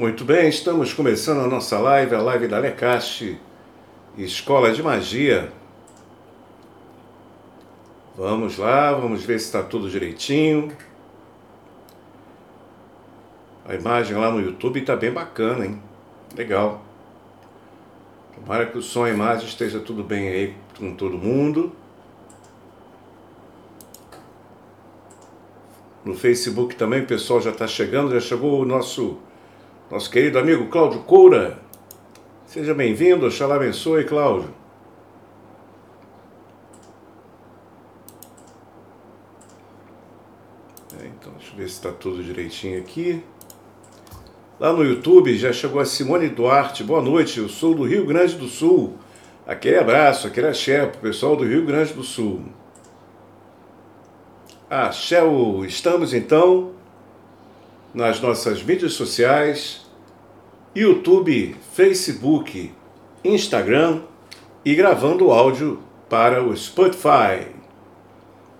Muito bem, estamos começando a nossa live, a live da Lecache, Escola de Magia. Vamos lá, vamos ver se está tudo direitinho. A imagem lá no YouTube está bem bacana, hein? Legal. Tomara que o som e a imagem esteja tudo bem aí com todo mundo. No Facebook também o pessoal já está chegando, já chegou o nosso, nosso querido amigo Cláudio Coura. Seja bem-vindo, Oxalá abençoe, Cláudio. É, então, deixa eu ver se está tudo direitinho aqui. Lá no YouTube já chegou a Simone Duarte. Boa noite, eu sou do Rio Grande do Sul. Aquele abraço, aquele axé pro pessoal do Rio Grande do Sul. Ah, Shell, estamos então nas nossas mídias sociais, YouTube, Facebook, Instagram e gravando áudio para o Spotify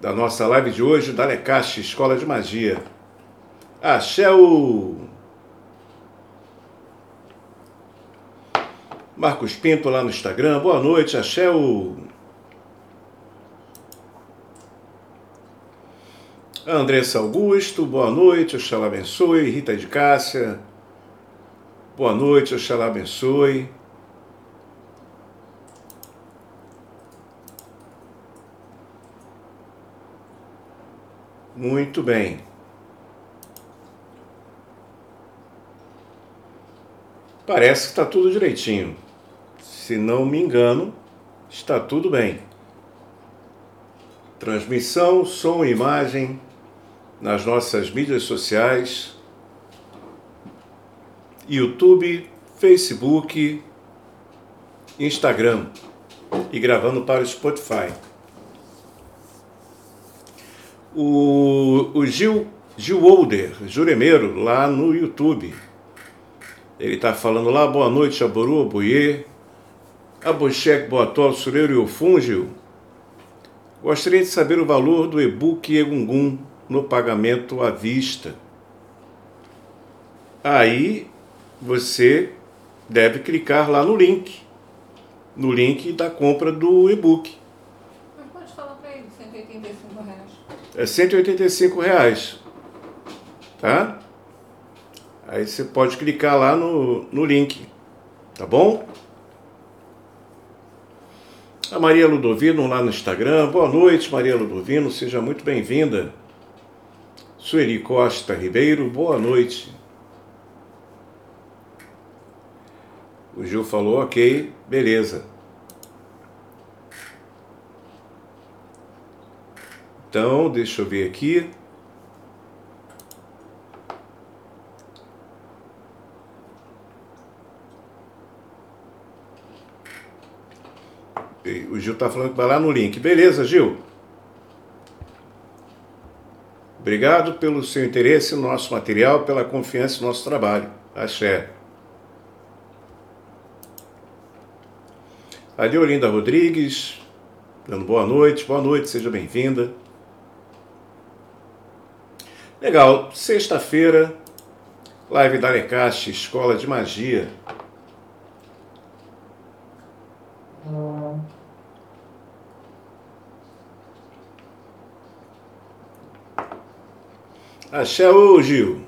da nossa live de hoje da Lecache Escola de Magia. Shell! Marcos Pinto lá no Instagram, boa noite, Axel. Andressa Augusto, boa noite, Oxalá abençoe. Rita de Cássia, boa noite, Oxalá abençoe. Muito bem. Parece que está tudo direitinho. Se não me engano, está tudo bem. Transmissão, som e imagem nas nossas mídias sociais, YouTube, Facebook, Instagram e gravando para o Spotify. O, o Gil, Gil Older, Juremeiro, lá no YouTube. Ele está falando lá, boa noite, Aboru, Aboye, Abochek, Boatol, Sureiro e Ofungil. Gostaria de saber o valor do e-book Egungun no pagamento à vista. Aí você deve clicar lá no link, no link da compra do e-book. Mas pode falar para ele, 185 reais. É 185 reais, tá? Aí você pode clicar lá no, no link, tá bom? A Maria Ludovino lá no Instagram. Boa noite, Maria Ludovino, seja muito bem-vinda. Sueli Costa Ribeiro, boa noite. O Gil falou, ok, beleza. Então, deixa eu ver aqui. O Gil está falando que vai lá no link. Beleza, Gil? Obrigado pelo seu interesse no nosso material, pela confiança no nosso trabalho. Axé. A Deolinda Rodrigues, dando boa noite. Boa noite, seja bem-vinda. Legal, sexta-feira, live da Lecache, Escola de Magia. Axé, ô Gil.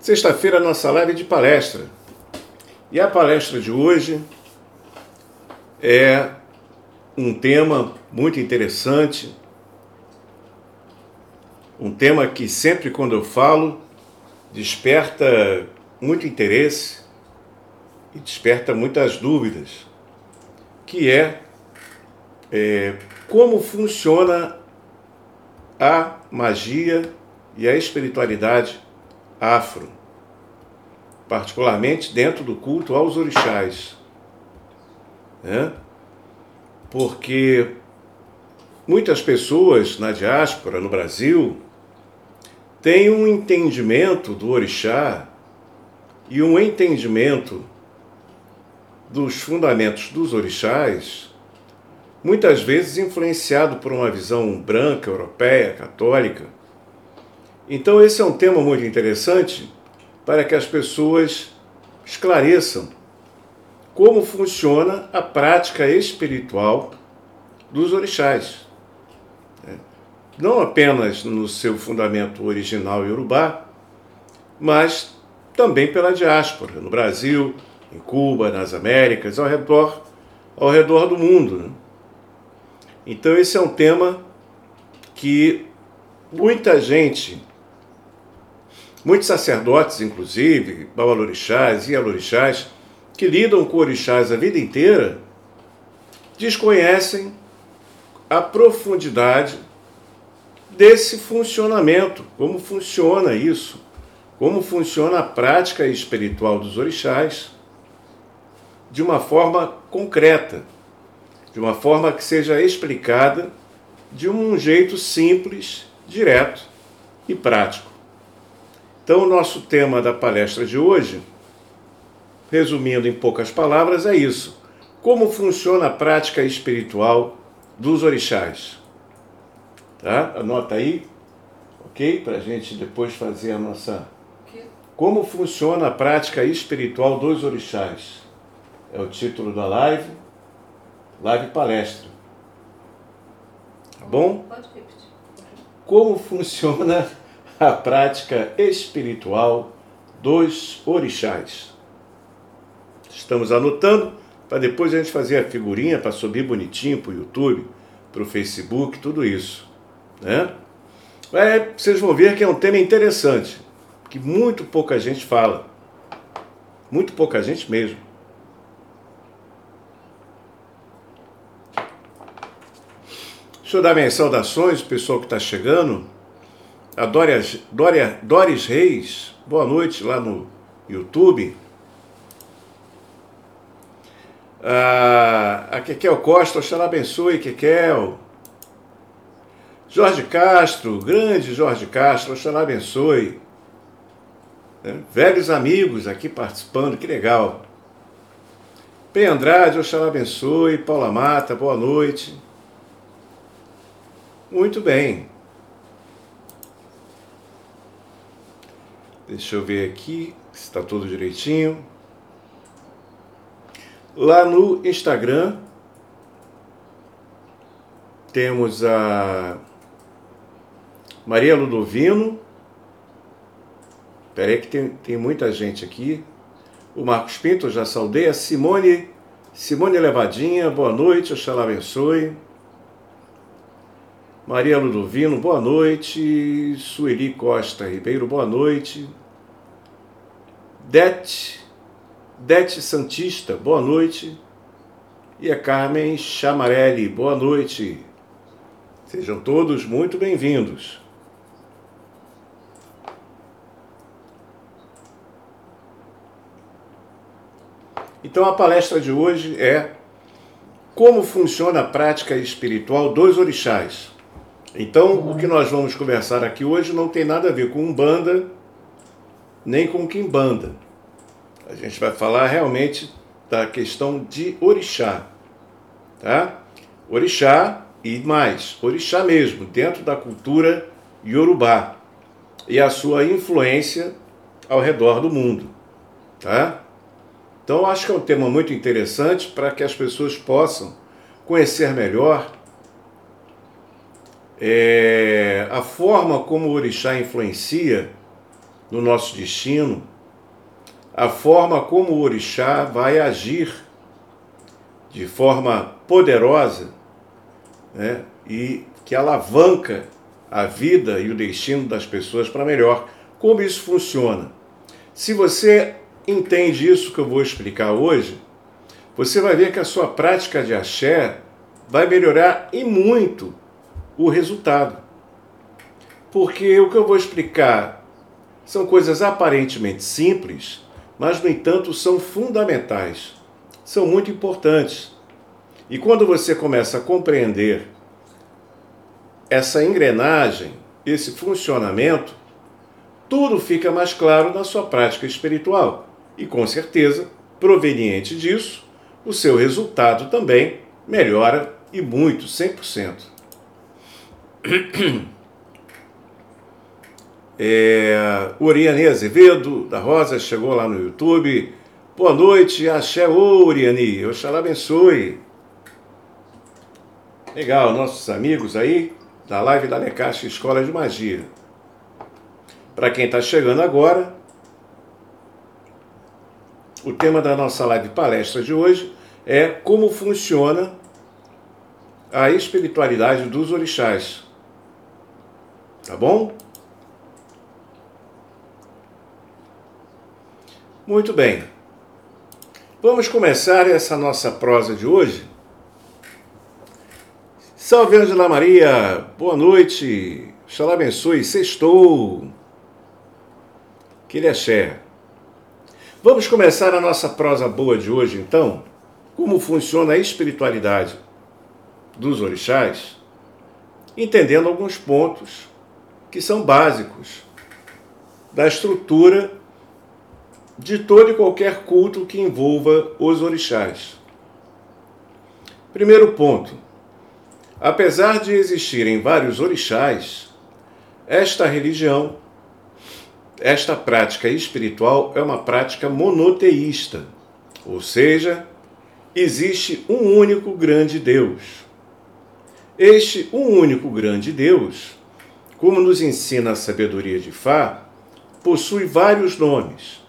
Sexta-feira, nossa live de palestra. E a palestra de hoje é um tema muito interessante, um tema que sempre quando eu falo desperta muito interesse e desperta muitas dúvidas, que é, é como funciona a magia e a espiritualidade afro, particularmente dentro do culto aos orixás. Né? Porque muitas pessoas na diáspora, no Brasil, têm um entendimento do orixá e um entendimento dos fundamentos dos orixás, muitas vezes influenciado por uma visão branca, europeia, católica, então, esse é um tema muito interessante, para que as pessoas esclareçam como funciona a prática espiritual dos orixás. É, não apenas no seu fundamento original iorubá, mas também pela diáspora, no Brasil, em Cuba, nas Américas, ao redor, ao redor do mundo. Né? Então esse é um tema que muita gente, muitos sacerdotes, inclusive, babalorixás e alorixás, que lidam com orixás a vida inteira, desconhecem a profundidade desse funcionamento, como funciona isso, como funciona a prática espiritual dos orixás de uma forma concreta, de uma forma que seja explicada de um jeito simples, direto e prático. Então, o nosso tema da palestra de hoje, resumindo em poucas palavras, é isso: como funciona a prática espiritual dos orixás. Tá? Anota aí, ok? Para a gente depois fazer a nossa. Como funciona a prática espiritual dos orixás? É o título da live, live palestra. Tá bom? Como funciona a prática espiritual dos orixás? Estamos anotando para depois a gente fazer a figurinha para subir bonitinho para o YouTube, para o Facebook, tudo isso. Né? É, vocês vão ver que é um tema interessante, que muito pouca gente fala. Muito pouca gente mesmo. Deixa eu dar minhas saudações, pessoal que está chegando. A Dória, Dória, Doris Reis, boa noite lá no YouTube. Ah, a Kekel Costa, Oxalá abençoe, Kekel. Jorge Castro, grande Jorge Castro, Oxalá abençoe. É, velhos amigos aqui participando, que legal. P. Andrade, Oxalá abençoe. Paula Mata, boa noite. Muito bem. Deixa eu ver aqui se está tudo direitinho. Lá no Instagram temos a Maria Ludovino. Peraí que tem, tem muita gente aqui. O Marcos Pinto, já saudei. A Simone, Simone Levadinha, boa noite, Oxalá abençoe. Maria Ludovino, boa noite. Sueli Costa Ribeiro, boa noite. Dete, Dete Santista, boa noite. E a Carmen Chamarelli, boa noite. Sejam todos muito bem-vindos. Então a palestra de hoje é como funciona a prática espiritual dos orixás. Então, o que nós vamos conversar aqui hoje não tem nada a ver com Umbanda, nem com Kimbanda. A gente vai falar realmente da questão de orixá, tá? Orixá e mais, orixá mesmo, dentro da cultura iorubá e a sua influência ao redor do mundo, tá? Então, acho que é um tema muito interessante para que as pessoas possam conhecer melhor é, a forma como o orixá influencia no nosso destino, a forma como o orixá vai agir de forma poderosa né, e que alavanca a vida e o destino das pessoas para melhor. Como isso funciona? Se você entende isso que eu vou explicar hoje, você vai ver que a sua prática de axé vai melhorar e muito o resultado. Porque o que eu vou explicar são coisas aparentemente simples, mas no entanto são fundamentais, são muito importantes. E quando você começa a compreender essa engrenagem, esse funcionamento, tudo fica mais claro na sua prática espiritual. E com certeza, proveniente disso, o seu resultado também melhora e muito, 100%. É, Oriane Azevedo, da Rosa, chegou lá no YouTube. Boa noite, axé Oriane, Oxalá abençoe. Legal, nossos amigos aí da live da Necaixa Escola de Magia. Para quem está chegando agora, o tema da nossa live palestra de hoje é como funciona a espiritualidade dos orixás. Tá bom? Muito bem. Vamos começar essa nossa prosa de hoje. Salve Angela Maria, boa noite. Xalá abençoe, sextou. Que ele é Vamos começar a nossa prosa boa de hoje, então? Como funciona a espiritualidade dos orixás, entendendo alguns pontos que são básicos da estrutura de todo e qualquer culto que envolva os orixás. Primeiro ponto. Apesar de existirem vários orixás, esta religião, esta prática espiritual é uma prática monoteísta, ou seja, existe um único grande Deus este um único grande Deus, como nos ensina a sabedoria de Fá, possui vários nomes,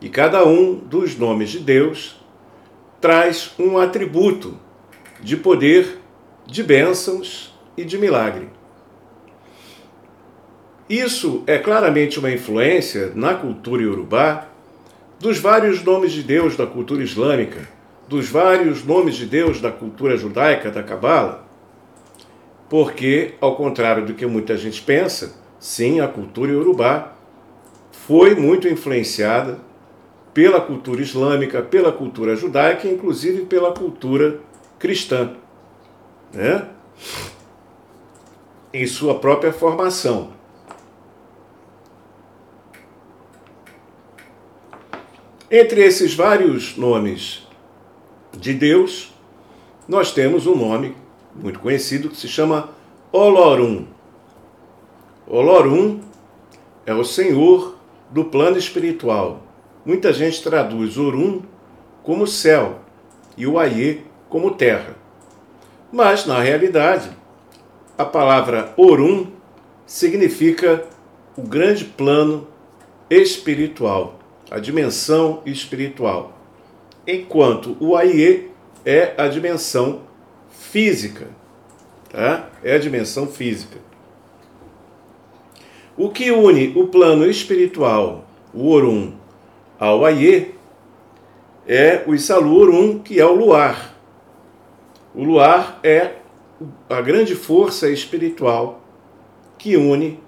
e cada um dos nomes de Deus traz um atributo de poder, de bênçãos e de milagre. Isso é claramente uma influência na cultura iorubá dos vários nomes de Deus da cultura islâmica, dos vários nomes de Deus da cultura judaica da Cabala porque, ao contrário do que muita gente pensa, sim, a cultura iorubá foi muito influenciada pela cultura islâmica, pela cultura judaica, inclusive pela cultura cristã, né? em sua própria formação. Entre esses vários nomes de Deus, nós temos um nome muito conhecido que se chama Olorum. Olorum é o senhor do plano espiritual. Muita gente traduz Orum como céu e o Aie como terra. Mas, na realidade, a palavra Orum significa o grande plano espiritual, a dimensão espiritual, enquanto o Aie é a dimensão física. Tá? É a dimensão física. O que une o plano espiritual, o Orum, ao Aie, é o Isalu Orum, que é o luar. O luar é a grande força espiritual que une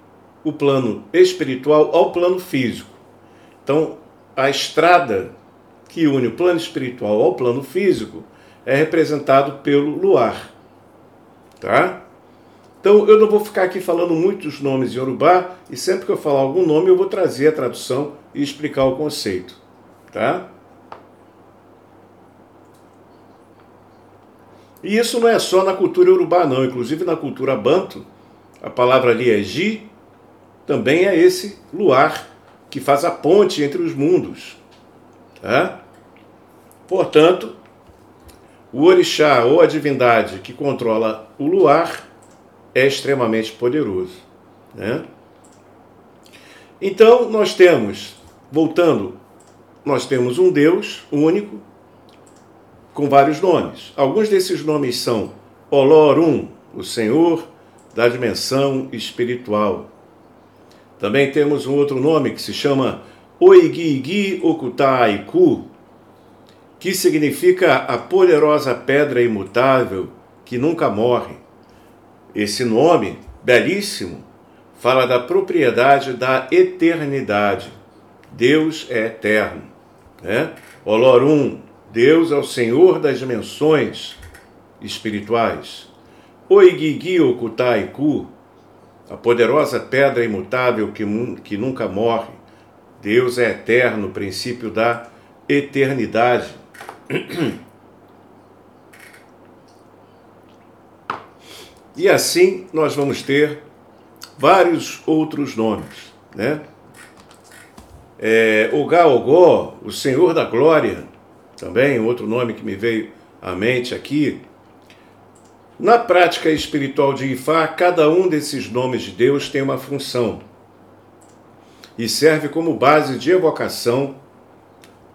o plano espiritual ao plano físico. Então, a estrada que une o plano espiritual ao plano físico é representado pelo luar. Tá? Então eu não vou ficar aqui falando muitos nomes em Yorubá e sempre que eu falar algum nome eu vou trazer a tradução e explicar o conceito. Tá? E isso não é só na cultura urubá, não. Inclusive na cultura banto, a palavra ali é Ji, também é esse luar que faz a ponte entre os mundos. Tá? Portanto, o orixá ou a divindade que controla o luar é extremamente poderoso. Né? Então, nós temos, voltando, nós temos um Deus único, com vários nomes. Alguns desses nomes são Olorum, o Senhor da dimensão espiritual. Também temos um outro nome que se chama Oigigi Okutaiku, que significa a poderosa pedra imutável que nunca morre. Esse nome, belíssimo, fala da propriedade da eternidade. Deus é eterno. Né? Olorum, Deus é o Senhor das dimensões espirituais. Oigigi Okutaiku, a poderosa pedra imutável que, que nunca morre. Deus é eterno, princípio da eternidade. E assim nós vamos ter vários outros nomes. né? É, o Gaogó, o Senhor da Glória, também outro nome que me veio à mente aqui. Na prática espiritual de Ifá, cada um desses nomes de Deus tem uma função e serve como base de evocação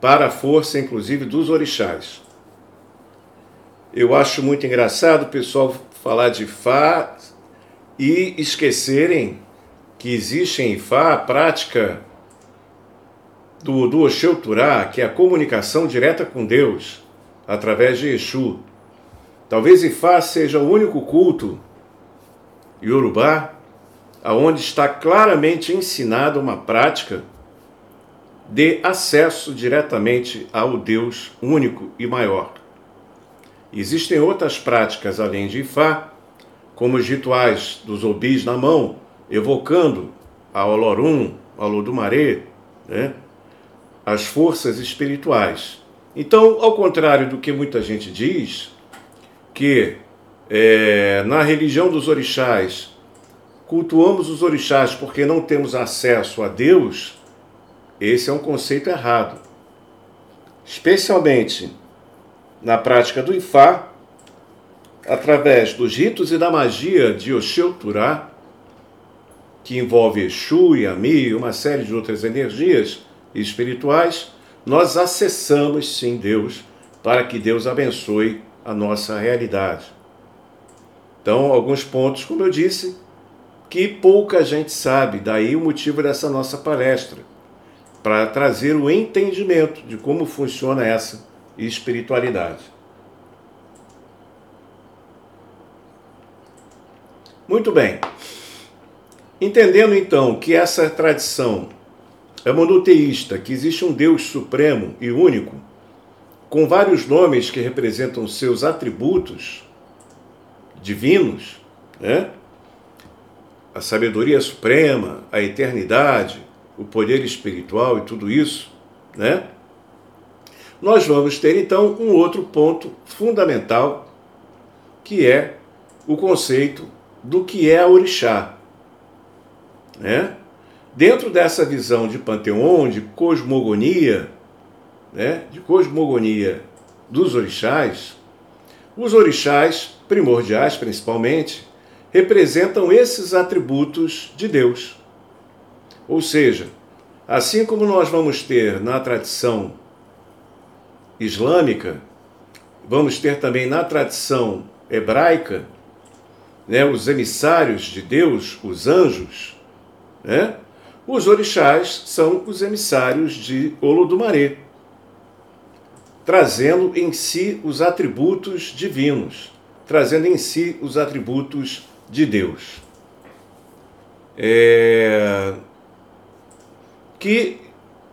para a força, inclusive, dos orixás. Eu acho muito engraçado o pessoal falar de Ifá e esquecerem que existe em Ifá a prática do, do Oxeu Turá, que é a comunicação direta com Deus, através de Exu. Talvez Ifá seja o único culto Yorubá aonde está claramente ensinada uma prática de acesso diretamente ao Deus único e maior. Existem outras práticas além de Ifá, como os rituais dos obis na mão, evocando a Olorum, a Olodumaré, né? as forças espirituais. Então, ao contrário do que muita gente diz, que é, na religião dos orixás cultuamos os orixás porque não temos acesso a Deus, esse é um conceito errado. Especialmente na prática do Ifá, através dos ritos e da magia de Oxeu Turá, que envolve Exu, Yami e uma série de outras energias espirituais, nós acessamos sim Deus para que Deus abençoe a nossa realidade. Então, alguns pontos, como eu disse, que pouca gente sabe, daí o motivo dessa nossa palestra, para trazer o entendimento de como funciona essa espiritualidade. Muito bem. Entendendo então que essa tradição é monoteísta, que existe um Deus supremo e único, com vários nomes que representam seus atributos divinos, né? a sabedoria suprema, a eternidade, o poder espiritual e tudo isso, né? Nós vamos ter então um outro ponto fundamental, que é o conceito do que é a orixá, né? Dentro dessa visão de panteão, de cosmogonia, né? De cosmogonia dos orixás, os orixás primordiais, principalmente, representam esses atributos de Deus. Ou seja, assim como nós vamos ter na tradição islâmica, vamos ter também na tradição hebraica, né, os emissários de Deus, os anjos, né? Os orixás são os emissários de Olodumaré, trazendo em si os atributos divinos, trazendo em si os atributos de Deus. É, que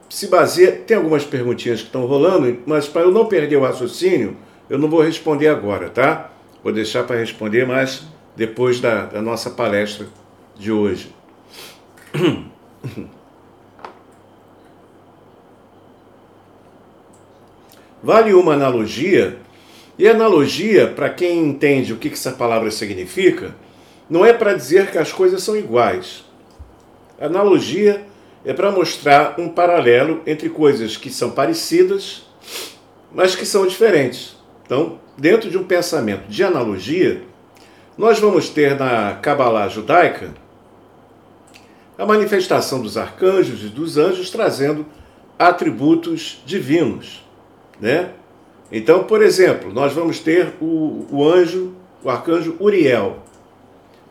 se baseia. Tem algumas perguntinhas que estão rolando, mas para eu não perder o raciocínio, eu não vou responder agora, tá? Vou deixar para responder mais depois da, da nossa palestra de hoje. Vale uma analogia, e analogia, para quem entende o que essa palavra significa, não é para dizer que as coisas são iguais. Analogia é para mostrar um paralelo entre coisas que são parecidas, mas que são diferentes. Então, dentro de um pensamento de analogia, nós vamos ter na Kabbalah judaica a manifestação dos arcanjos e dos anjos trazendo atributos divinos, né? Então, por exemplo, nós vamos ter o, o anjo, o arcanjo Uriel,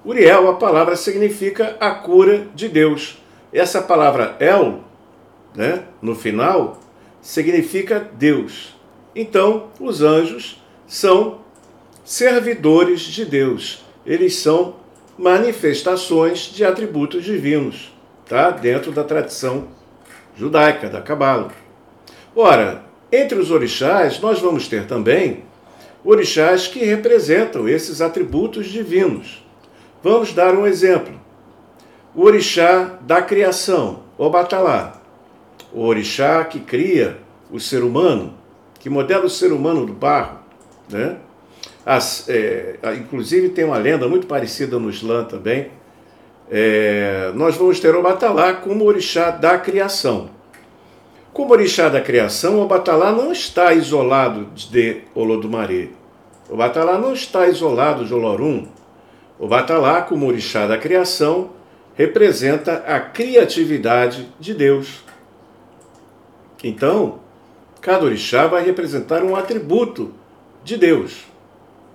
Uriel, a palavra significa a cura de Deus. Essa palavra El, né, no final, significa Deus. Então, os anjos são servidores de Deus. Eles são manifestações de atributos divinos, tá? Dentro da tradição judaica, da Cabala. Ora, entre os orixás, nós vamos ter também orixás que representam esses atributos divinos. Vamos dar um exemplo. O orixá da criação, o Batalá. O orixá que cria o ser humano, que modela o ser humano do barro. Né? As, é, inclusive tem uma lenda muito parecida no Islã também, é, nós vamos ter o Batalá como orixá da criação. Como orixá da criação, o Batalá não está isolado de Olodumare. O Batalá não está isolado de Olorum. O Batalá, como orixá da criação, representa a criatividade de Deus. Então, cada orixá vai representar um atributo de Deus.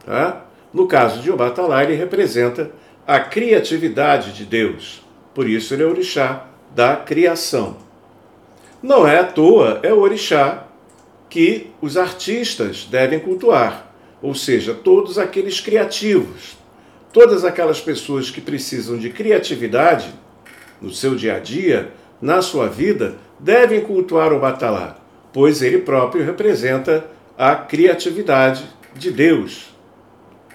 Tá? No caso de Obatalá, ele representa a criatividade de Deus. Por isso ele é orixá da criação. Não é à toa, é o orixá que os artistas devem cultuar, ou seja, todos aqueles criativos, todas aquelas pessoas que precisam de criatividade no seu dia a dia, na sua vida, devem cultuar o Batalá, pois ele próprio representa a criatividade de Deus.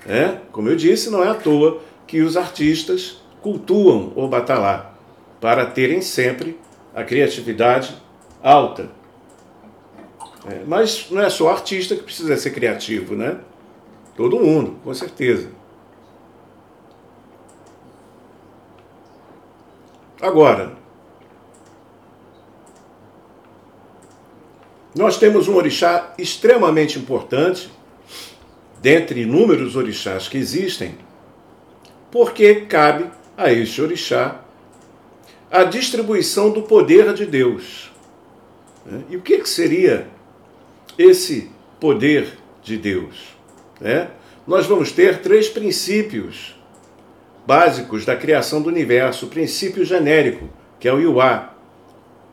É, como eu disse, não é à toa que os artistas cultuam o Batalá para terem sempre a criatividade alta. É, mas não é só artista que precisa ser criativo, né? Todo mundo, com certeza. Agora, nós temos um orixá extremamente importante, dentre inúmeros orixás que existem, porque cabe a este orixá a distribuição do poder de Deus. Né? E o que seria esse poder de Deus? Né? Nós vamos ter três princípios básicos da criação do universo. O princípio genérico, que é o Iuá,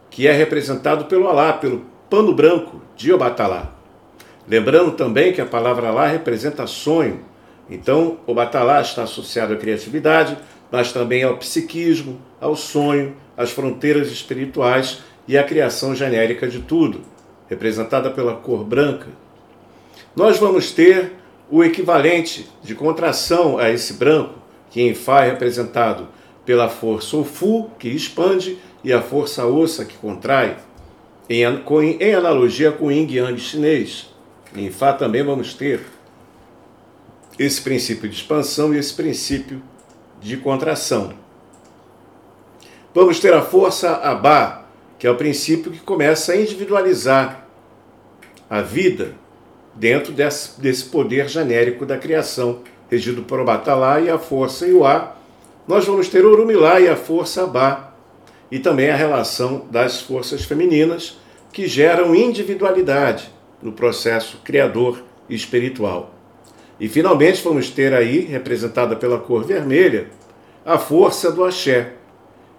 que é representado pelo Alá, pelo pano branco de Obatalá. Lembrando também que a palavra Alá representa sonho, então, o batalá está associado à criatividade, mas também ao psiquismo, ao sonho, às fronteiras espirituais e à criação genérica de tudo, representada pela cor branca. Nós vamos ter o equivalente de contração a esse branco, que em Fá é representado pela força Ofu, que expande, e a força Ossa, que contrai, em, em analogia com o Yin Yang chinês. Em Fá também vamos ter esse princípio de expansão e esse princípio de contração. Vamos ter a força Abá, que é o princípio que começa a individualizar a vida dentro desse, desse poder genérico da criação, regido por Obatalá e a força Iuá. Nós vamos ter Urumilá e a força Abá, e também a relação das forças femininas que geram individualidade no processo criador e espiritual. E finalmente vamos ter aí, representada pela cor vermelha, a força do axé,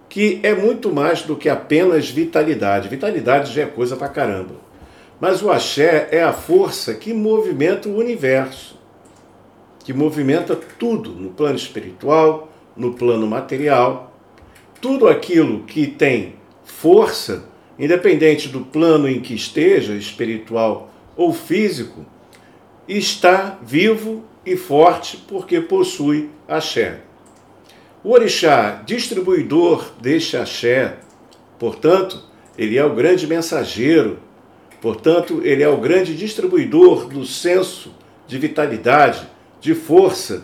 que é muito mais do que apenas vitalidade. Vitalidade já é coisa pra caramba. Mas o axé é a força que movimenta o universo, que movimenta tudo no plano espiritual, no plano material. Tudo aquilo que tem força, independente do plano em que esteja, espiritual ou físico, está vivo e forte porque possui axé. O orixá, distribuidor deste axé, portanto, ele é o grande mensageiro, portanto, ele é o grande distribuidor do senso de vitalidade, de força,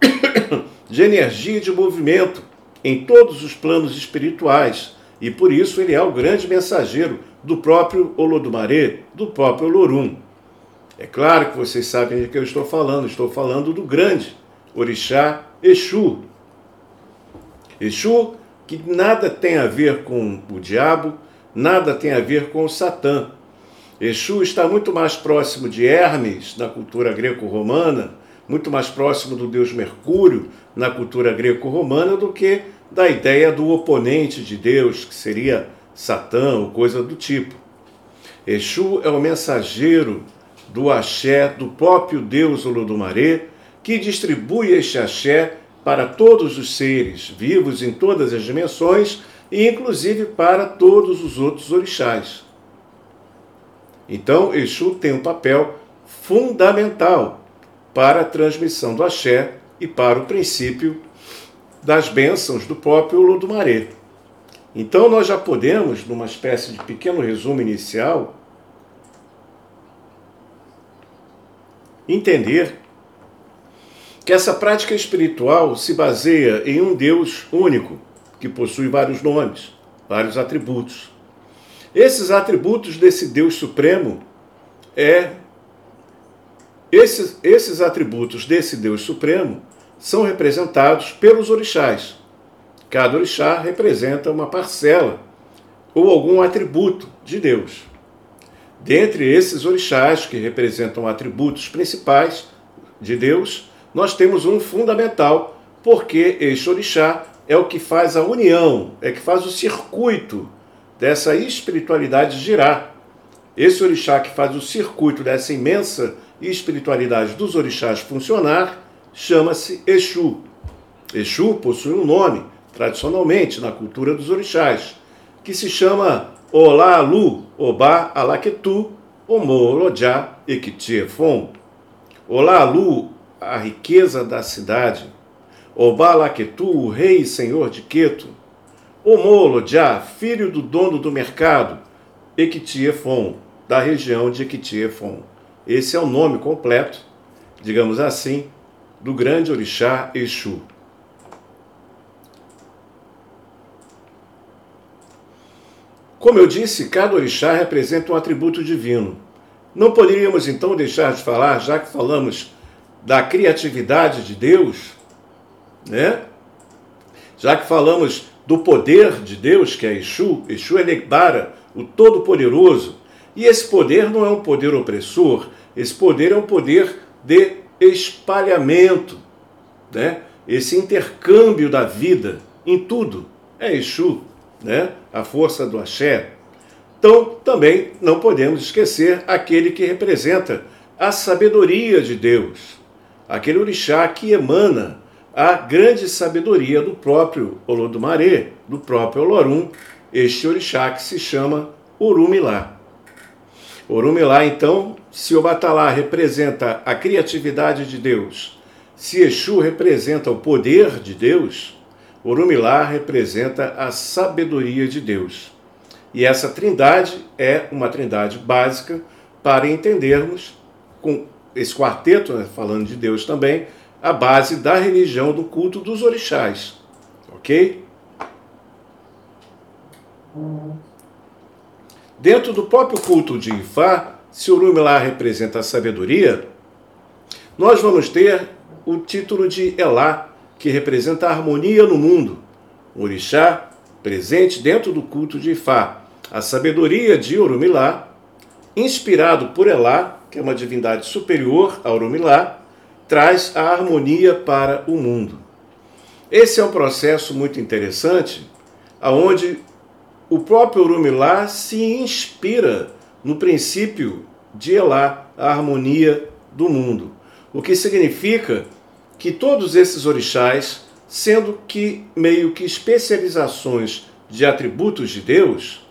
de energia e de movimento em todos os planos espirituais. E por isso ele é o grande mensageiro do próprio Olodumare, do próprio Olorum. É claro que vocês sabem de que eu estou falando, estou falando do grande orixá Exu. Exu que nada tem a ver com o diabo, nada tem a ver com o Satã. Exu está muito mais próximo de Hermes na cultura greco-romana, muito mais próximo do deus Mercúrio na cultura greco-romana do que da ideia do oponente de Deus, que seria Satã ou coisa do tipo. Exu é o mensageiro do axé do próprio Deus Olodumare, que distribui este axé para todos os seres vivos em todas as dimensões e inclusive para todos os outros orixás. Então, Exu tem um papel fundamental para a transmissão do axé e para o princípio das bênçãos do próprio Olodumare. Então, nós já podemos, numa espécie de pequeno resumo inicial, entender que essa prática espiritual se baseia em um Deus único, que possui vários nomes, vários atributos. Esses atributos desse Deus Supremo é esses, esses atributos desse Deus Supremo são representados pelos orixás. Cada orixá representa uma parcela ou algum atributo de Deus. Dentre esses orixás que representam atributos principais de Deus, nós temos um fundamental, porque este orixá é o que faz a união, é que faz o circuito dessa espiritualidade girar. Esse orixá que faz o circuito dessa imensa espiritualidade dos orixás funcionar chama-se Exu. Exu possui um nome, tradicionalmente, na cultura dos orixás, que se chama Olá-Lu, Obá Alaketu, Omolojá Ekitiefon. Olá-Lu, a riqueza da cidade. Obá Alaketu, o rei e senhor de Queto. Omolojá, filho do dono do mercado. Ekitiefon, da região de Ekitiefon. Esse é o nome completo, digamos assim, do grande orixá Exu. Como eu disse, cada orixá representa um atributo divino. Não poderíamos então deixar de falar, já que falamos da criatividade de Deus, né? Já que falamos do poder de Deus, que é Exu, Exu é Negbara, o Todo-Poderoso, e esse poder não é um poder opressor, esse poder é um poder de espalhamento, né? esse intercâmbio da vida em tudo. É Exu né? a força do axé. Então, também não podemos esquecer aquele que representa a sabedoria de Deus, aquele orixá que emana a grande sabedoria do próprio Olodumaré, do próprio Olorum, este orixá que se chama Urumilá. Urumilá, então, se o Batalá representa a criatividade de Deus, se Exu representa o poder de Deus, Orumilá representa a sabedoria de Deus. E essa trindade é uma trindade básica para entendermos, com esse quarteto, né, falando de Deus também, a base da religião do culto dos orixás. Ok? Dentro do próprio culto de Ifá, se Orumilá representa a sabedoria, nós vamos ter o título de Elá, que representa a harmonia no mundo. O orixá, presente dentro do culto de Ifá, a sabedoria de Orumilá, inspirado por Elá, que é uma divindade superior a Orumilá, traz a harmonia para o mundo. Esse é um processo muito interessante, aonde o próprio Orumilá se inspira no princípio de Elá, a harmonia do mundo. O que significa que todos esses orixás, sendo que meio que especializações de atributos de Deus,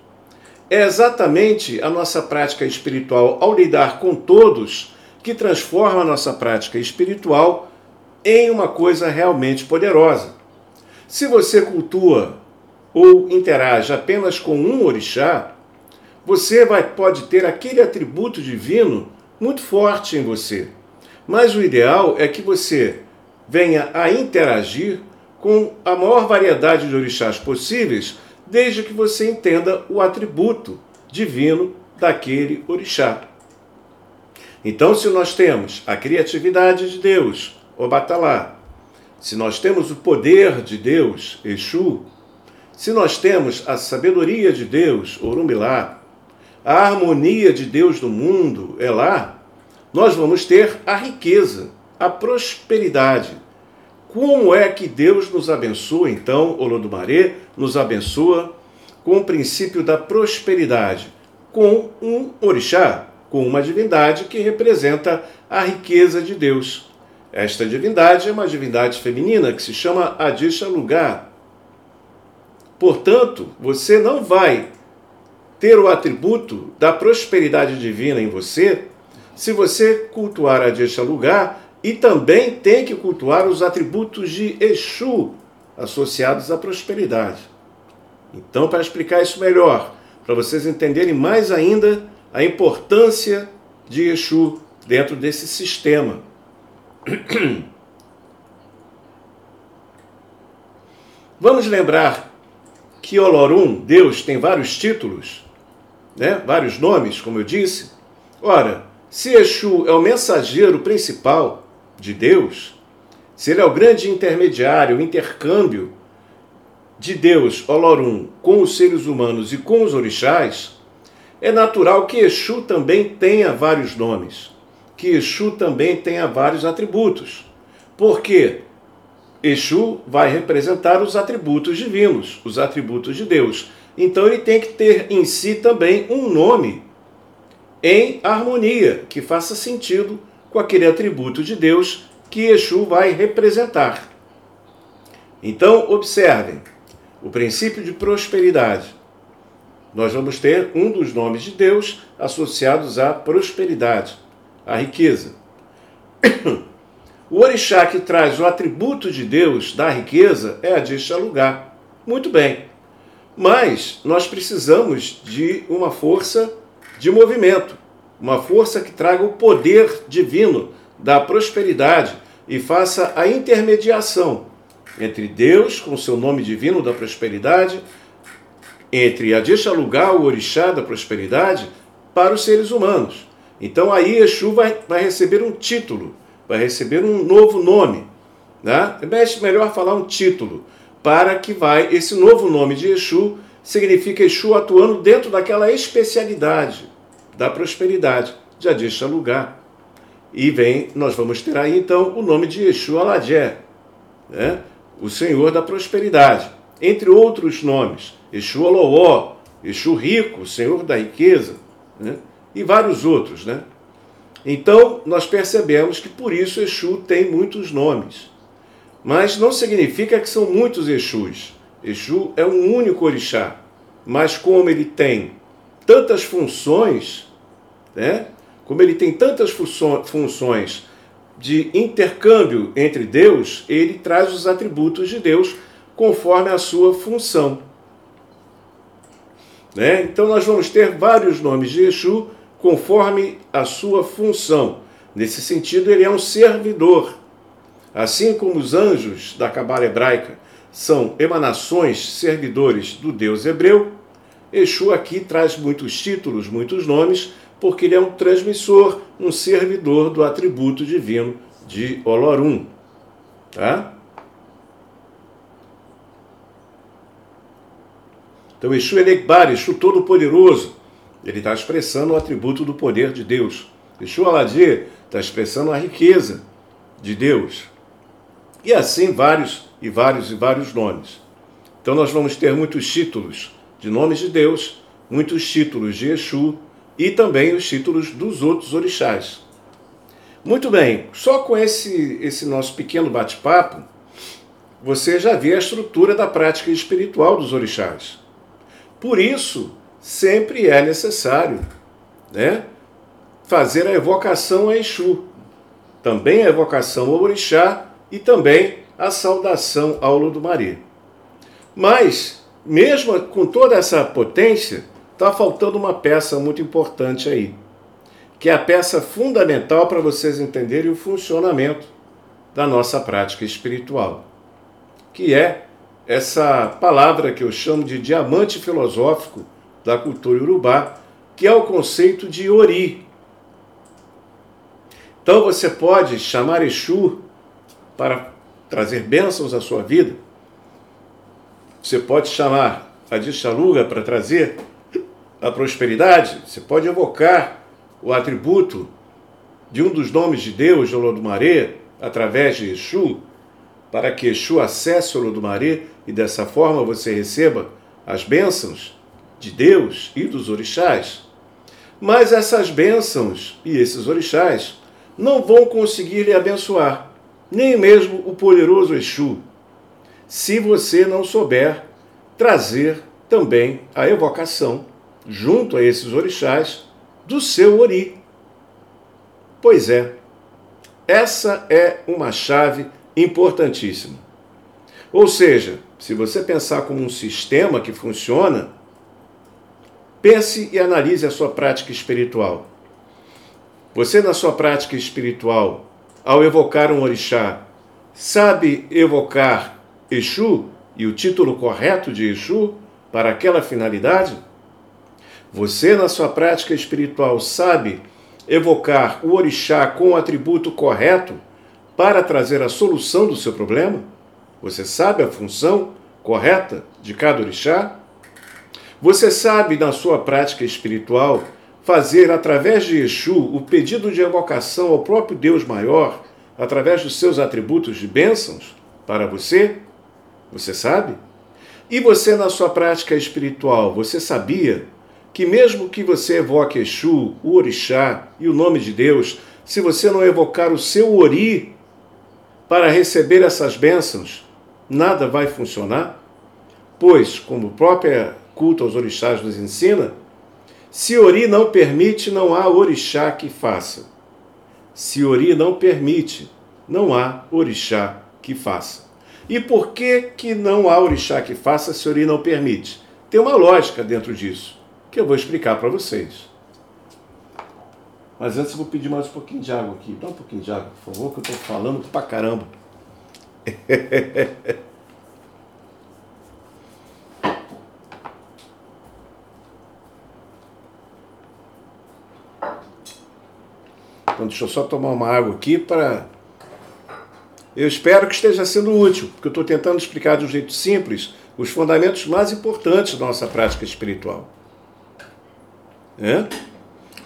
é exatamente a nossa prática espiritual ao lidar com todos que transforma a nossa prática espiritual em uma coisa realmente poderosa. Se você cultua ou interage apenas com um orixá, você vai, pode ter aquele atributo divino muito forte em você. Mas o ideal é que você venha a interagir com a maior variedade de orixás possíveis, desde que você entenda o atributo divino daquele orixá. Então, se nós temos a criatividade de Deus, o Batalá, se nós temos o poder de Deus, Exu, se nós temos a sabedoria de Deus, Orumilá, a harmonia de Deus no mundo, Elá, nós vamos ter a riqueza, a prosperidade. Como é que Deus nos abençoa, então, Olodumaré, nos abençoa com o princípio da prosperidade? Com um orixá, com uma divindade que representa a riqueza de Deus. Esta divindade é uma divindade feminina que se chama Adisha Lugar. Portanto, você não vai ter o atributo da prosperidade divina em você se você cultuar a Deixa Lugar e também tem que cultuar os atributos de Exu associados à prosperidade. Então, para explicar isso melhor, para vocês entenderem mais ainda a importância de Exu dentro desse sistema. Vamos lembrar que Olorum, Deus, tem vários títulos, né? vários nomes, como eu disse. Ora, se Exu é o mensageiro principal de Deus, se ele é o grande intermediário, o intercâmbio de Deus, Olorum, com os seres humanos e com os orixás, é natural que Exu também tenha vários nomes, que Exu também tenha vários atributos. Porque Exu vai representar os atributos divinos, os atributos de Deus. Então ele tem que ter em si também um nome em harmonia, que faça sentido com aquele atributo de Deus que Exu vai representar. Então, observem o princípio de prosperidade. Nós vamos ter um dos nomes de Deus associados à prosperidade, à riqueza. O orixá que traz o atributo de Deus da riqueza é a de Xalugá. Muito bem. Mas nós precisamos de uma força de movimento, uma força que traga o poder divino da prosperidade e faça a intermediação entre Deus, com seu nome divino da prosperidade, entre a Dixalugá, o orixá da prosperidade, para os seres humanos. Então aí Exu vai, vai receber um título, vai receber um novo nome. Né? É melhor falar um título, para que vai, esse novo nome de Exu significa Exu atuando dentro daquela especialidade da prosperidade de Adisha Lugar. E vem, nós vamos ter aí então o nome de Exu Aladjé, né? o Senhor da Prosperidade, entre outros nomes, Exu Oloó, Exu Rico, Senhor da Riqueza, né? e vários outros. Né? Então, nós percebemos que por isso Exu tem muitos nomes. Mas não significa que são muitos Exus. Exu é um único orixá, mas como ele tem tantas funções, né? como ele tem tantas funções de intercâmbio entre Deus, ele traz os atributos de Deus conforme a sua função. Né? Então nós vamos ter vários nomes de Exu conforme a sua função. Nesse sentido, ele é um servidor. Assim como os anjos da Cabala hebraica são emanações, servidores do Deus hebreu, Exu aqui traz muitos títulos, muitos nomes, porque ele é um transmissor, um servidor do atributo divino de Olorum. Tá? Então, Exu Enegbar, Exu Todo-Poderoso, ele está expressando o atributo do poder de Deus. Exu Aladir está expressando a riqueza de Deus. E assim vários e vários e vários nomes. Então nós vamos ter muitos títulos de nomes de Deus, muitos títulos de Exu e também os títulos dos outros orixás. Muito bem, só com esse, esse nosso pequeno bate-papo, você já vê a estrutura da prática espiritual dos orixás. Por isso, sempre é necessário né, fazer a evocação a Exu, também a evocação ao Orixá e também a saudação ao Ludumari. Mas, mesmo com toda essa potência, está faltando uma peça muito importante aí, que é a peça fundamental para vocês entenderem o funcionamento da nossa prática espiritual, que é essa palavra que eu chamo de diamante filosófico da cultura urubá, que é o conceito de ori. Então você pode chamar Exu para trazer bênçãos à sua vida. Você pode chamar a Dixaluga para trazer a prosperidade. Você pode evocar o atributo de um dos nomes de Deus, de Olodumaré, através de Exu, para que Exu acesse Olodumaré e dessa forma você receba as bênçãos de Deus e dos orixás. Mas essas bênçãos e esses orixás não vão conseguir lhe abençoar, nem mesmo o poderoso Exu, se você não souber trazer também a evocação, junto a esses orixás, do seu ori. Pois é, essa é uma chave importantíssima. Ou seja, se você pensar como um sistema que funciona, Pense e analise a sua prática espiritual. Você, na sua prática espiritual, ao evocar um orixá, sabe evocar Exu e o título correto de Exu para aquela finalidade? Você, na sua prática espiritual, sabe evocar o orixá com o atributo correto para trazer a solução do seu problema? Você sabe a função correta de cada orixá? Você sabe, na sua prática espiritual, fazer através de Exu o pedido de evocação ao próprio Deus maior, através dos seus atributos de bênçãos para você? Você sabe? E você, na sua prática espiritual, você sabia que, mesmo que você evoque Exu, o Orixá e o nome de Deus, se você não evocar o seu Ori para receber essas bênçãos, nada vai funcionar? Pois, como o próprio culto aos orixás nos ensina, se Ori não permite, não há orixá que faça. Se Ori não permite, não há orixá que faça. E por que, que não há orixá que faça se Ori não permite? Tem uma lógica dentro disso, que eu vou explicar para vocês. Mas antes eu vou pedir mais um pouquinho de água aqui. Dá um pouquinho de água, por favor, que eu estou falando pra caramba. Então deixa eu só tomar uma água aqui para. Eu espero que esteja sendo útil, porque eu estou tentando explicar de um jeito simples os fundamentos mais importantes da nossa prática espiritual. É?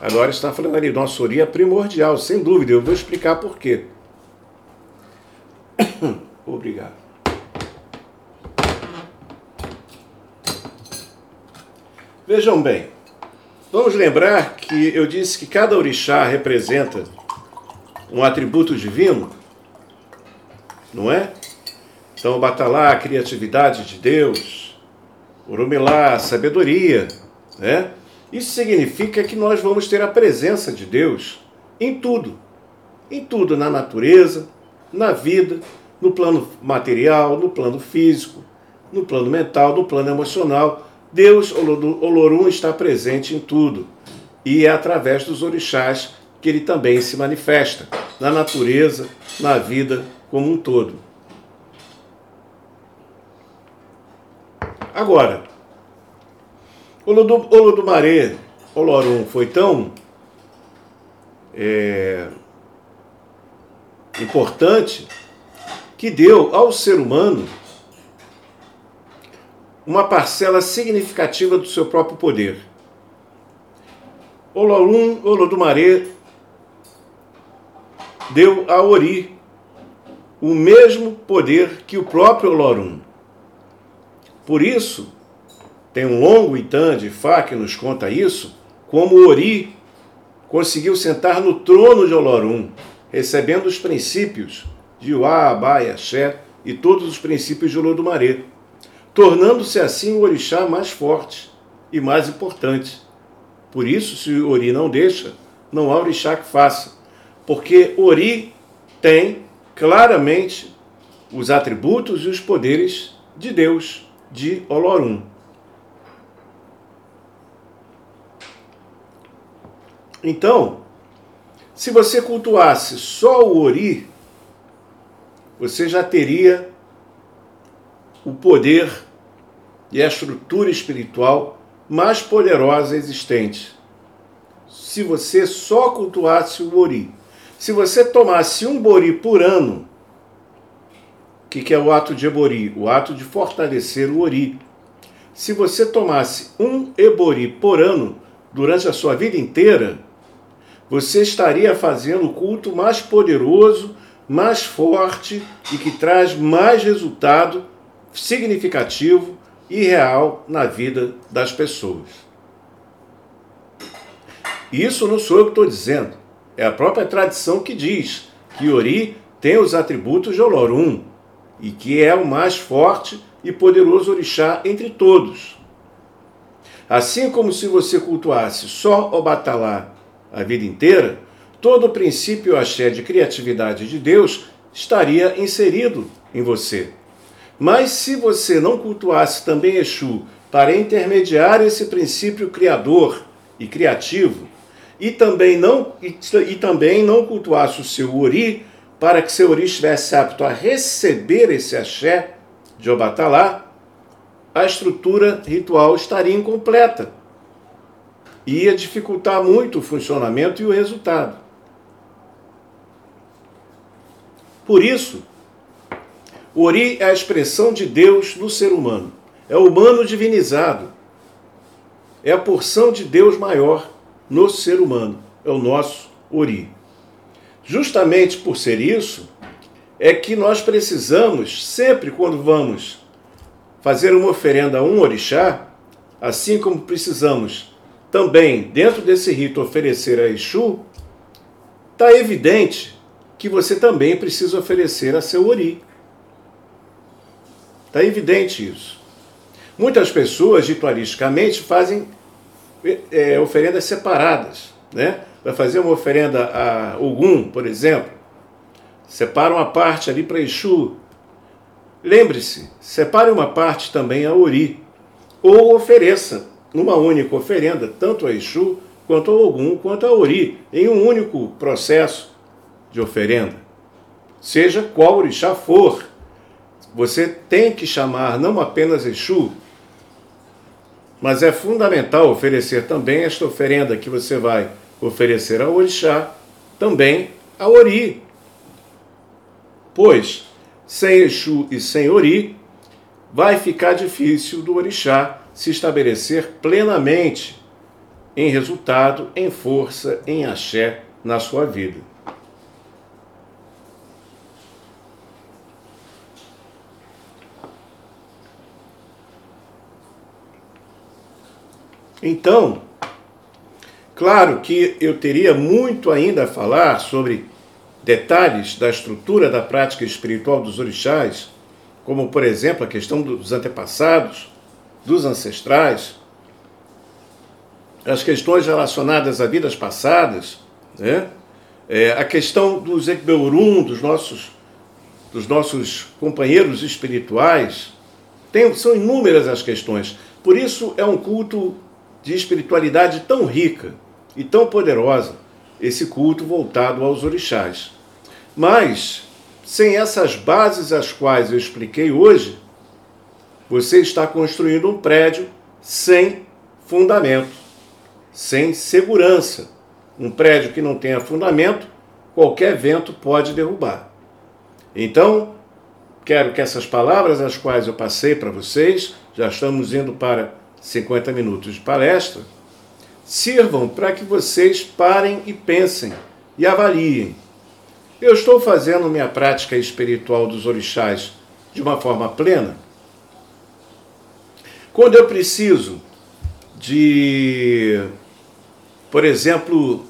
Agora está falando ali, nossa oria é primordial, sem dúvida, eu vou explicar por quê. Obrigado. Vejam bem, Vamos lembrar que eu disse que cada orixá representa um atributo divino, não é? Então, Batalá, a criatividade de Deus, Urumilá, a sabedoria, né? Isso significa que nós vamos ter a presença de Deus em tudo, em tudo, na natureza, na vida, no plano material, no plano físico, no plano mental, no plano emocional Deus, Olorum, está presente em tudo e é através dos orixás que ele também se manifesta na natureza, na vida como um todo. Agora, Olodumaré, Olorum foi tão é, importante que deu ao ser humano uma parcela significativa do seu próprio poder. Ololum Olodumaré deu a Ori o mesmo poder que o próprio Olorum. Por isso, tem um longo Itan de Fá que nos conta isso, como Ori conseguiu sentar no trono de Olorum, recebendo os princípios de Uá, Abai, Axé e todos os princípios de Olodumaré tornando-se assim o orixá mais forte e mais importante. Por isso, se o Ori não deixa, não há orixá que faça, porque Ori tem claramente os atributos e os poderes de Deus, de Olorum. Então, se você cultuasse só o Ori, você já teria o poder e a estrutura espiritual mais poderosa existente. Se você só cultuasse o Ori, se você tomasse um Bori por ano, o que, que é o ato de Ebori? O ato de fortalecer o Ori. Se você tomasse um Ebori por ano durante a sua vida inteira, você estaria fazendo o culto mais poderoso, mais forte e que traz mais resultado significativo e real na vida das pessoas. Isso não sou eu que estou dizendo, é a própria tradição que diz que Ori tem os atributos de Olorum e que é o mais forte e poderoso orixá entre todos. Assim como se você cultuasse só o Batalá a vida inteira, todo o princípio axé de criatividade de Deus estaria inserido em você. Mas se você não cultuasse também Exu para intermediar esse princípio criador e criativo, e também não, e, e também não cultuasse o seu Ori, para que seu Ori estivesse apto a receber esse axé de Obatalá, a estrutura ritual estaria incompleta. Ia dificultar muito o funcionamento e o resultado. Por isso, o Ori é a expressão de Deus no ser humano. É o humano divinizado. É a porção de Deus maior no ser humano. É o nosso Ori. Justamente por ser isso, é que nós precisamos, sempre quando vamos fazer uma oferenda a um orixá, assim como precisamos também, dentro desse rito, oferecer a Exu, está evidente que você também precisa oferecer a seu ori. Está evidente isso. Muitas pessoas, ritualisticamente, fazem é, oferendas separadas. Né? Vai fazer uma oferenda a Ogum, por exemplo, separa uma parte ali para Exu. Lembre-se, separe uma parte também a Ori, ou ofereça numa única oferenda, tanto a Exu, quanto a Ogum, quanto a Ori, em um único processo de oferenda. Seja qual orixá for, você tem que chamar não apenas Exu, mas é fundamental oferecer também esta oferenda que você vai oferecer ao orixá, também a Ori. Pois, sem Exu e sem Ori, vai ficar difícil do orixá se estabelecer plenamente em resultado, em força, em axé na sua vida. Então, claro que eu teria muito ainda a falar sobre detalhes da estrutura da prática espiritual dos orixás, como, por exemplo, a questão dos antepassados, dos ancestrais, as questões relacionadas a vidas passadas, né? É, a questão dos Ekbeurum, dos nossos, dos nossos companheiros espirituais. Tem, são inúmeras as questões. Por isso é um culto de espiritualidade tão rica e tão poderosa, esse culto voltado aos orixás. Mas, sem essas bases as quais eu expliquei hoje, você está construindo um prédio sem fundamento, sem segurança. Um prédio que não tenha fundamento, qualquer vento pode derrubar. Então, quero que essas palavras, as quais eu passei para vocês, já estamos indo para 50 minutos de palestra, sirvam para que vocês parem e pensem e avaliem. Eu estou fazendo minha prática espiritual dos orixás de uma forma plena? Quando eu preciso de, por exemplo,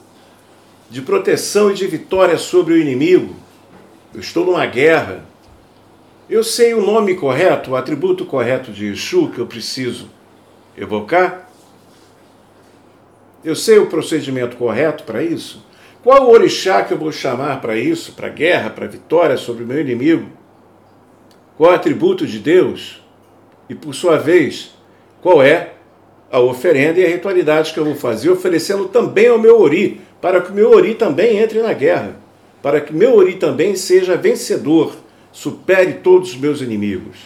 de proteção e de vitória sobre o inimigo, eu estou numa guerra, eu sei o nome correto, o atributo correto de Exu que eu preciso evocar? Eu sei o procedimento correto para isso? Qual o orixá que eu vou chamar para isso, para guerra, para vitória sobre o meu inimigo? Qual o atributo de Deus? E por sua vez, qual é a oferenda e a ritualidade que eu vou fazer, oferecendo também ao meu ori, para que o meu ori também entre na guerra, para que meu ori também seja vencedor, supere todos os meus inimigos.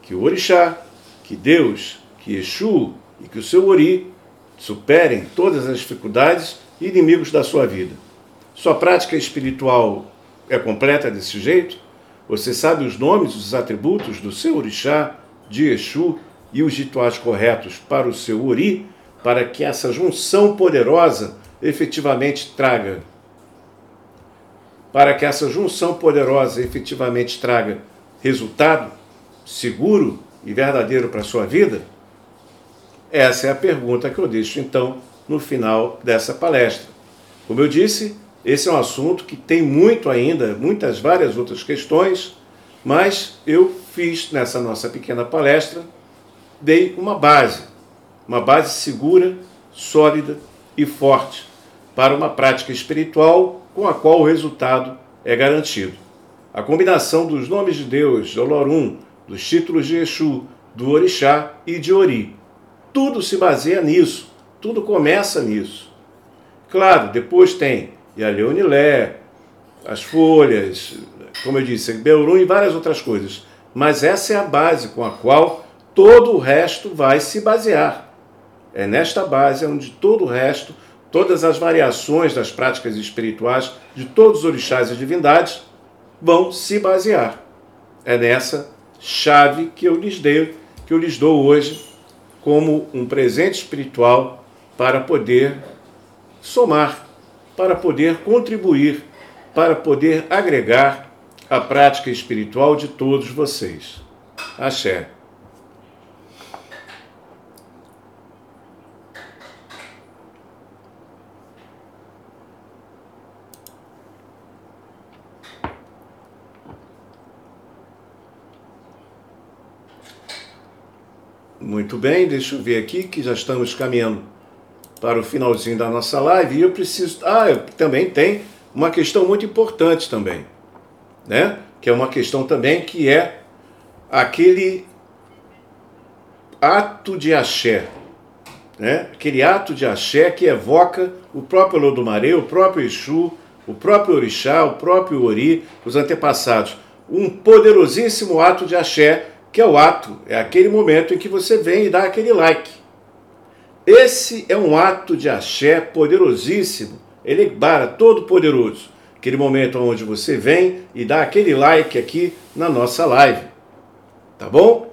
Que o orixá, que Deus que Exu e que o seu Ori superem todas as dificuldades e inimigos da sua vida. Sua prática espiritual é completa desse jeito? Você sabe os nomes, os atributos do seu orixá, de Exu e os rituais corretos para o seu Ori, para que essa junção poderosa efetivamente traga para que essa junção poderosa efetivamente traga resultado seguro e verdadeiro para a sua vida? Essa é a pergunta que eu deixo então no final dessa palestra. Como eu disse, esse é um assunto que tem muito ainda, muitas várias outras questões, mas eu fiz nessa nossa pequena palestra, dei uma base, uma base segura, sólida e forte para uma prática espiritual com a qual o resultado é garantido. A combinação dos nomes de Deus, de Olorum, dos títulos de Exu, do Orixá e de Ori tudo se baseia nisso, tudo começa nisso. Claro, depois tem Yaleonilé, as folhas, como eu disse, Beurum e várias outras coisas. Mas essa é a base com a qual todo o resto vai se basear. É nesta base onde todo o resto, todas as variações das práticas espirituais de todos os orixás e divindades vão se basear. É nessa chave que eu lhes dei, que eu lhes dou hoje como um presente espiritual para poder somar, para poder contribuir, para poder agregar a prática espiritual de todos vocês. Axé. Muito bem, deixa eu ver aqui que já estamos caminhando para o finalzinho da nossa live e eu preciso. Ah, eu, também tem uma questão muito importante também, né? Que é uma questão também que é aquele ato de axé, né? Aquele ato de axé que evoca o próprio Lodumaré, o próprio Exu, o próprio Orixá, o próprio Ori, os antepassados. Um poderosíssimo ato de axé que é o ato, é aquele momento em que você vem e dá aquele like. Esse é um ato de axé poderosíssimo, ele bara todo poderoso. Aquele momento onde você vem e dá aquele like aqui na nossa live. Tá bom?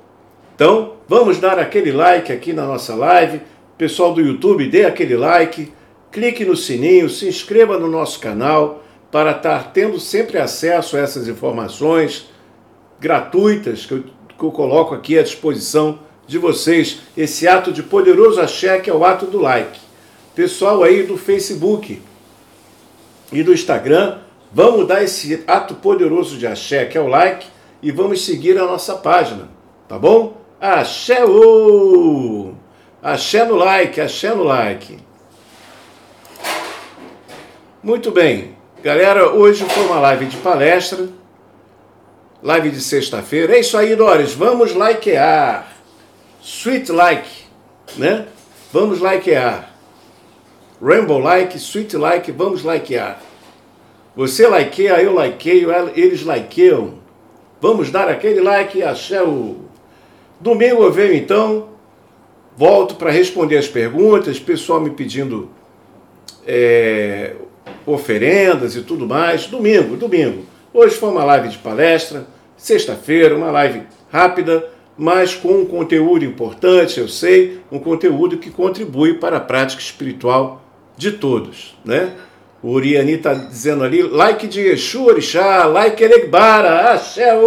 Então, vamos dar aquele like aqui na nossa live. Pessoal do YouTube, dê aquele like, clique no sininho, se inscreva no nosso canal para estar tendo sempre acesso a essas informações gratuitas que eu que eu coloco aqui à disposição de vocês, esse ato de poderoso axé que é o ato do like. Pessoal aí do Facebook e do Instagram, vamos dar esse ato poderoso de axé que é o like e vamos seguir a nossa página, tá bom? Axé! -o! Axé no like, axé no like. Muito bem, galera, hoje foi uma live de palestra live de sexta-feira. É isso aí, Doris, vamos likear. Sweet like, né? Vamos likear. Rainbow like, sweet like, vamos likear. Você likeia, eu likeio, eles likeiam. Vamos dar aquele like, axé. Domingo eu venho então, volto para responder as perguntas, pessoal me pedindo é, oferendas e tudo mais. Domingo, domingo. Hoje foi uma live de palestra, sexta-feira, uma live rápida, mas com um conteúdo importante, eu sei, um conteúdo que contribui para a prática espiritual de todos, né? O Uriani está dizendo ali, like de Exu Orixá, like Eregbara, axé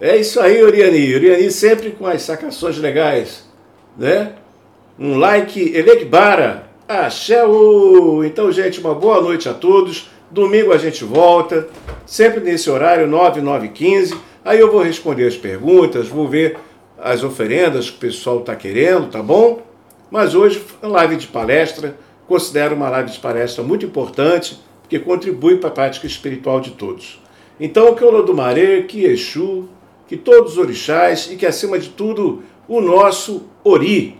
É isso aí, Uriani. Uriani sempre com as sacações legais, né? Um like Elegbara, axé Então, gente, uma boa noite a todos. Domingo a gente volta, sempre nesse horário, 9, 9 15. Aí eu vou responder as perguntas, vou ver as oferendas que o pessoal está querendo, tá bom? Mas hoje, live de palestra, considero uma live de palestra muito importante, porque contribui para a prática espiritual de todos. Então, que o Lodumaré, que Exu, que todos os orixás e que, acima de tudo, o nosso Ori,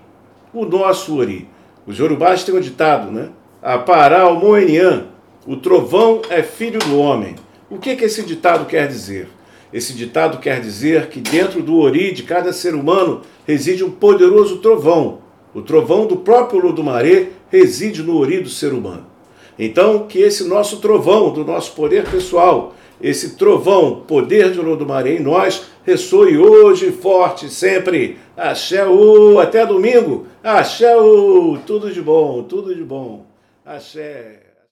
o nosso Ori. Os Yorubás têm um ditado, né? Apará o Moenian, o trovão é filho do homem. O que, que esse ditado quer dizer? Esse ditado quer dizer que dentro do ori de cada ser humano reside um poderoso trovão. O trovão do próprio Lodumaré reside no ori do ser humano. Então, que esse nosso trovão, do nosso poder pessoal, esse trovão, poder de Lodumaré em nós, ressoe hoje forte, sempre. Axé, -o, até domingo. Axé, -o, tudo de bom, tudo de bom. Axé.